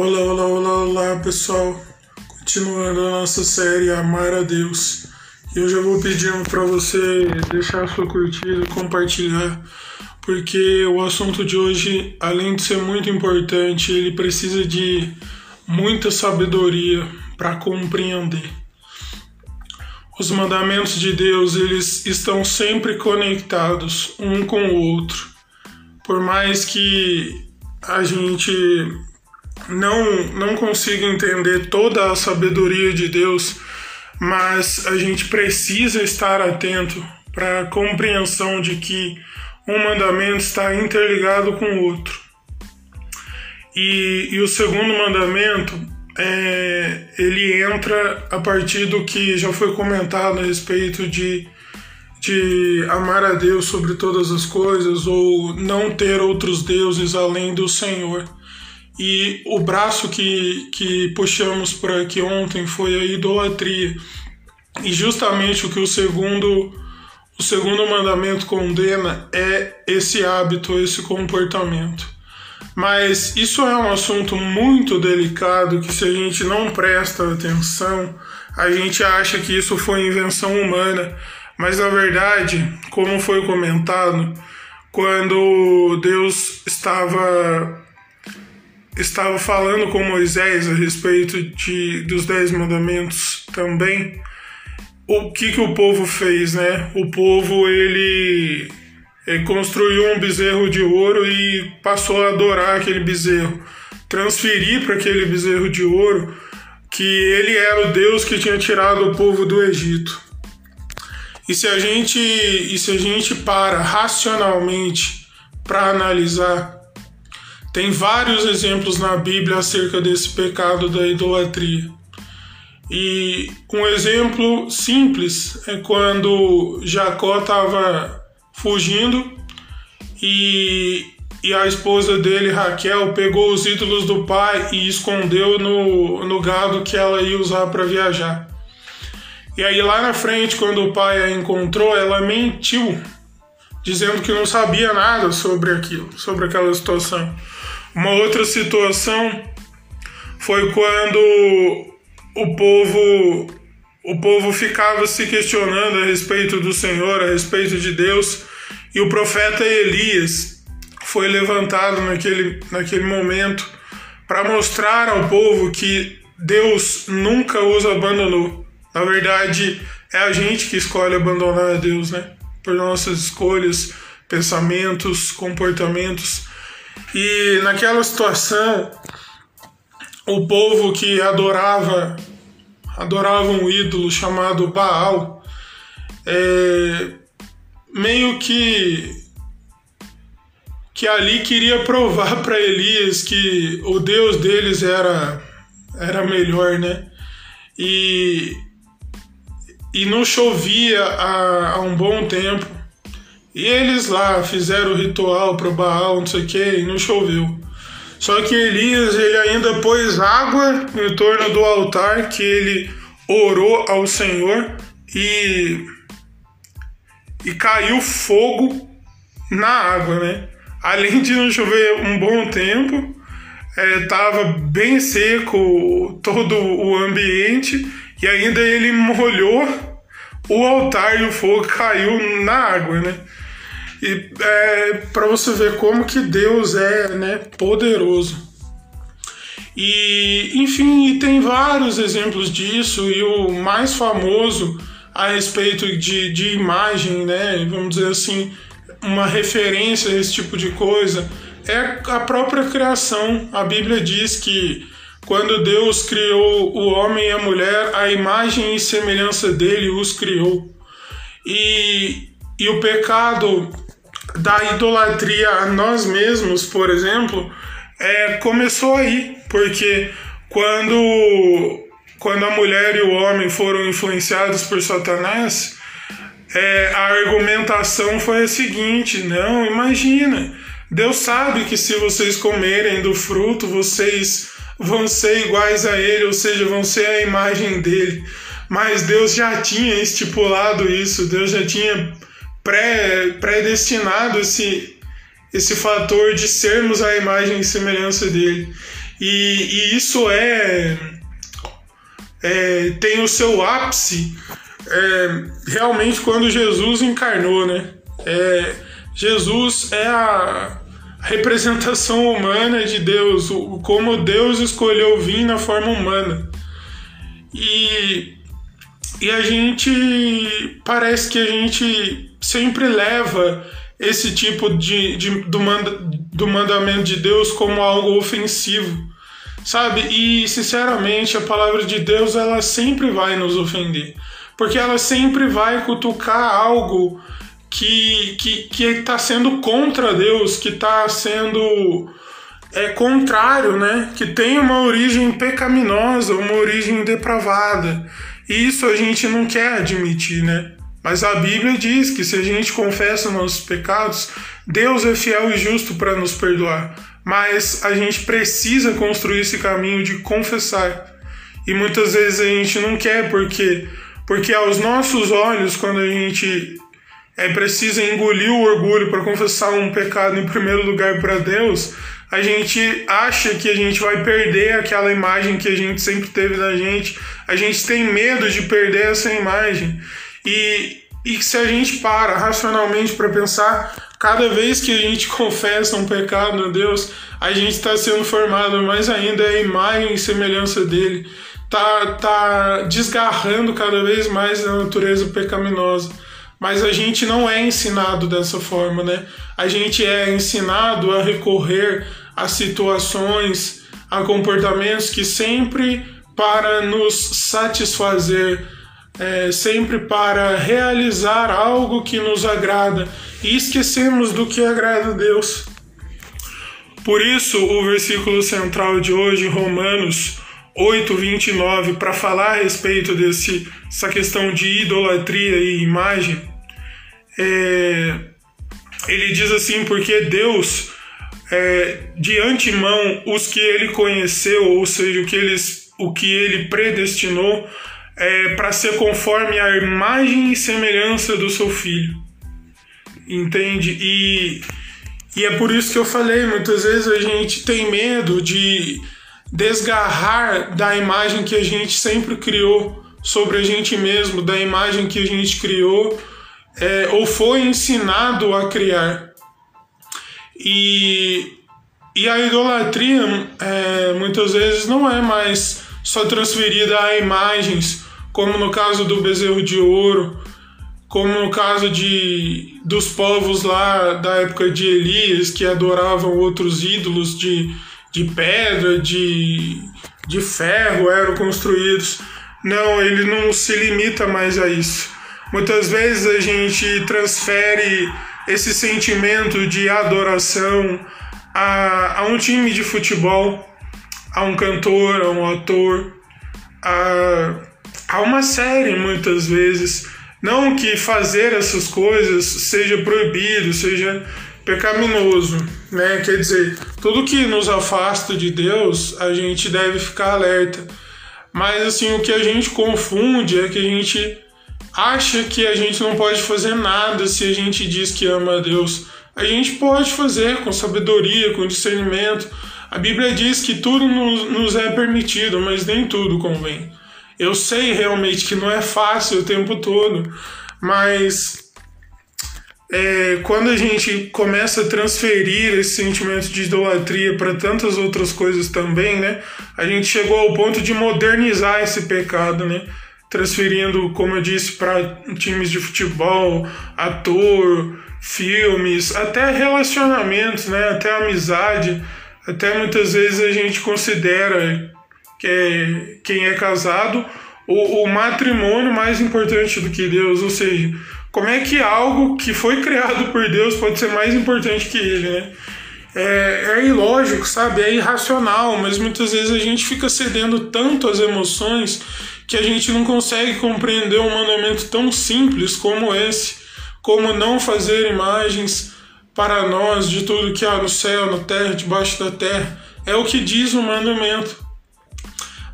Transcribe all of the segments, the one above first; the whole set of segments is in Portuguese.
Olá, olá, olá, olá, pessoal. Continuando a nossa série Amar a Deus. E eu já vou pedindo para você deixar a sua curtida, compartilhar, porque o assunto de hoje, além de ser muito importante, ele precisa de muita sabedoria para compreender. Os mandamentos de Deus, eles estão sempre conectados um com o outro. Por mais que a gente não, não consiga entender toda a sabedoria de Deus, mas a gente precisa estar atento para a compreensão de que um mandamento está interligado com o outro. E, e o segundo mandamento, é, ele entra a partir do que já foi comentado a respeito de, de amar a Deus sobre todas as coisas ou não ter outros deuses além do Senhor. E o braço que, que puxamos por aqui ontem foi a idolatria. E justamente o que o segundo, o segundo mandamento condena é esse hábito, esse comportamento. Mas isso é um assunto muito delicado que se a gente não presta atenção, a gente acha que isso foi invenção humana. Mas na verdade, como foi comentado, quando Deus estava estava falando com Moisés a respeito de, dos dez mandamentos também, o que, que o povo fez, né? O povo ele, ele construiu um bezerro de ouro e passou a adorar aquele bezerro, transferir para aquele bezerro de ouro que ele era o Deus que tinha tirado o povo do Egito. E se a gente, e se a gente para racionalmente para analisar tem vários exemplos na Bíblia acerca desse pecado da idolatria. E um exemplo simples é quando Jacó estava fugindo e, e a esposa dele, Raquel, pegou os ídolos do pai e escondeu no, no gado que ela ia usar para viajar. E aí lá na frente, quando o pai a encontrou, ela mentiu, dizendo que não sabia nada sobre aquilo, sobre aquela situação. Uma outra situação foi quando o povo o povo ficava se questionando a respeito do Senhor, a respeito de Deus, e o profeta Elias foi levantado naquele, naquele momento para mostrar ao povo que Deus nunca os abandonou. Na verdade, é a gente que escolhe abandonar a Deus, né? Por nossas escolhas, pensamentos, comportamentos. E naquela situação, o povo que adorava adorava um ídolo chamado Baal, é, meio que que ali queria provar para Elias que o Deus deles era era melhor, né? E e não chovia há, há um bom tempo. E eles lá fizeram o ritual para Baal, não sei o que, e não choveu. Só que Elias ele ainda pôs água em torno do altar que ele orou ao Senhor e e caiu fogo na água, né? Além de não chover um bom tempo, estava é, bem seco todo o ambiente e ainda ele molhou o altar e o fogo caiu na água, né? E é, para você ver como que Deus é né, poderoso. E, enfim, e tem vários exemplos disso, e o mais famoso a respeito de, de imagem, né, vamos dizer assim, uma referência a esse tipo de coisa, é a própria criação. A Bíblia diz que quando Deus criou o homem e a mulher, a imagem e semelhança dele os criou. E, e o pecado da idolatria a nós mesmos, por exemplo, é, começou aí, porque quando, quando a mulher e o homem foram influenciados por Satanás, é, a argumentação foi a seguinte: não, imagina, Deus sabe que se vocês comerem do fruto, vocês vão ser iguais a Ele, ou seja, vão ser a imagem dele. Mas Deus já tinha estipulado isso, Deus já tinha pré, predestinado esse, esse fator de sermos a imagem e semelhança dele. E, e isso é, é, tem o seu ápice é, realmente quando Jesus encarnou, né? É, Jesus é a representação humana de Deus, o, como Deus escolheu vir na forma humana. E, e a gente parece que a gente sempre leva esse tipo de, de do, manda, do mandamento de Deus como algo ofensivo, sabe? E sinceramente a palavra de Deus ela sempre vai nos ofender, porque ela sempre vai cutucar algo que que que está sendo contra Deus, que está sendo é contrário, né? Que tem uma origem pecaminosa, uma origem depravada. E isso a gente não quer admitir, né? Mas a Bíblia diz que se a gente confessa nossos pecados, Deus é fiel e justo para nos perdoar. Mas a gente precisa construir esse caminho de confessar. E muitas vezes a gente não quer porque porque aos nossos olhos, quando a gente é precisa engolir o orgulho para confessar um pecado em primeiro lugar para Deus, a gente acha que a gente vai perder aquela imagem que a gente sempre teve da gente. A gente tem medo de perder essa imagem. E, e se a gente para racionalmente para pensar, cada vez que a gente confessa um pecado a Deus, a gente está sendo formado mais ainda a imagem e semelhança dele. Tá, tá desgarrando cada vez mais a natureza pecaminosa. Mas a gente não é ensinado dessa forma, né? A gente é ensinado a recorrer a situações, a comportamentos que sempre para nos satisfazer, é, sempre para realizar algo que nos agrada e esquecemos do que agrada a Deus. Por isso, o versículo central de hoje, Romanos 8, 29, para falar a respeito desse, dessa questão de idolatria e imagem, é, ele diz assim: porque Deus, é, de antemão, os que ele conheceu, ou seja, o que, eles, o que ele predestinou, é, para ser conforme a imagem e semelhança do seu filho. Entende? E, e é por isso que eu falei: muitas vezes a gente tem medo de desgarrar da imagem que a gente sempre criou sobre a gente mesmo, da imagem que a gente criou é, ou foi ensinado a criar. E, e a idolatria é, muitas vezes não é mais só transferida a imagens, como no caso do bezerro de ouro, como no caso de, dos povos lá da época de Elias, que adoravam outros ídolos de de pedra, de, de ferro eram construídos. Não, ele não se limita mais a isso. Muitas vezes a gente transfere esse sentimento de adoração a, a um time de futebol, a um cantor, a um ator, a, a uma série muitas vezes. Não que fazer essas coisas seja proibido, seja pecaminoso, né? Quer dizer, tudo que nos afasta de Deus, a gente deve ficar alerta. Mas assim, o que a gente confunde é que a gente acha que a gente não pode fazer nada se a gente diz que ama a Deus. A gente pode fazer com sabedoria, com discernimento. A Bíblia diz que tudo nos, é permitido, mas nem tudo convém. Eu sei realmente que não é fácil o tempo todo, mas é, quando a gente começa a transferir esse sentimento de idolatria para tantas outras coisas também, né? A gente chegou ao ponto de modernizar esse pecado, né? Transferindo, como eu disse, para times de futebol, ator, filmes, até relacionamentos, né? Até amizade. Até muitas vezes a gente considera que é, quem é casado o, o matrimônio mais importante do que Deus, ou seja, como é que algo que foi criado por Deus pode ser mais importante que ele, né? É, é ilógico, sabe? É irracional, mas muitas vezes a gente fica cedendo tanto às emoções que a gente não consegue compreender um mandamento tão simples como esse, como não fazer imagens para nós de tudo que há no céu, na terra, debaixo da terra. É o que diz o mandamento.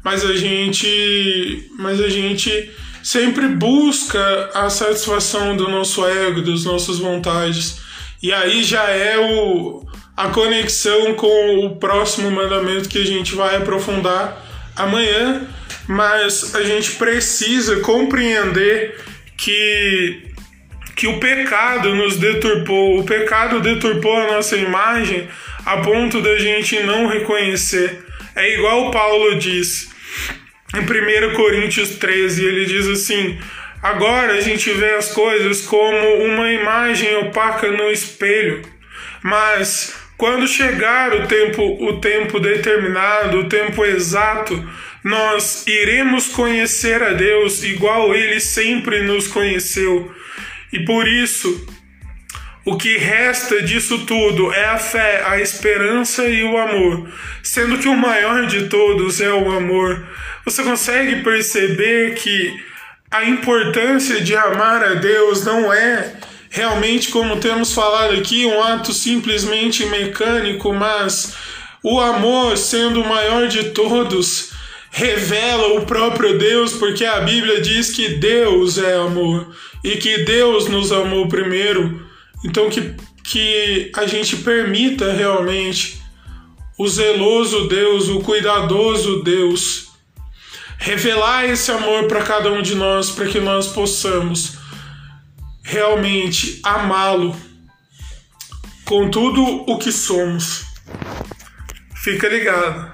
Mas a gente, mas a gente sempre busca a satisfação do nosso ego, das nossas vontades. E aí já é o a conexão com o próximo mandamento que a gente vai aprofundar amanhã, mas a gente precisa compreender que que o pecado nos deturpou, o pecado deturpou a nossa imagem a ponto da gente não reconhecer. É igual Paulo diz em 1 Coríntios 13, ele diz assim: Agora a gente vê as coisas como uma imagem opaca no espelho, mas quando chegar o tempo, o tempo determinado, o tempo exato, nós iremos conhecer a Deus igual ele sempre nos conheceu. E por isso, o que resta disso tudo é a fé, a esperança e o amor, sendo que o maior de todos é o amor. Você consegue perceber que a importância de amar a Deus não é realmente, como temos falado aqui, um ato simplesmente mecânico, mas o amor, sendo o maior de todos, revela o próprio Deus, porque a Bíblia diz que Deus é amor e que Deus nos amou primeiro. Então que, que a gente permita realmente o zeloso Deus, o cuidadoso Deus, revelar esse amor para cada um de nós, para que nós possamos realmente amá-lo com tudo o que somos. Fica ligado.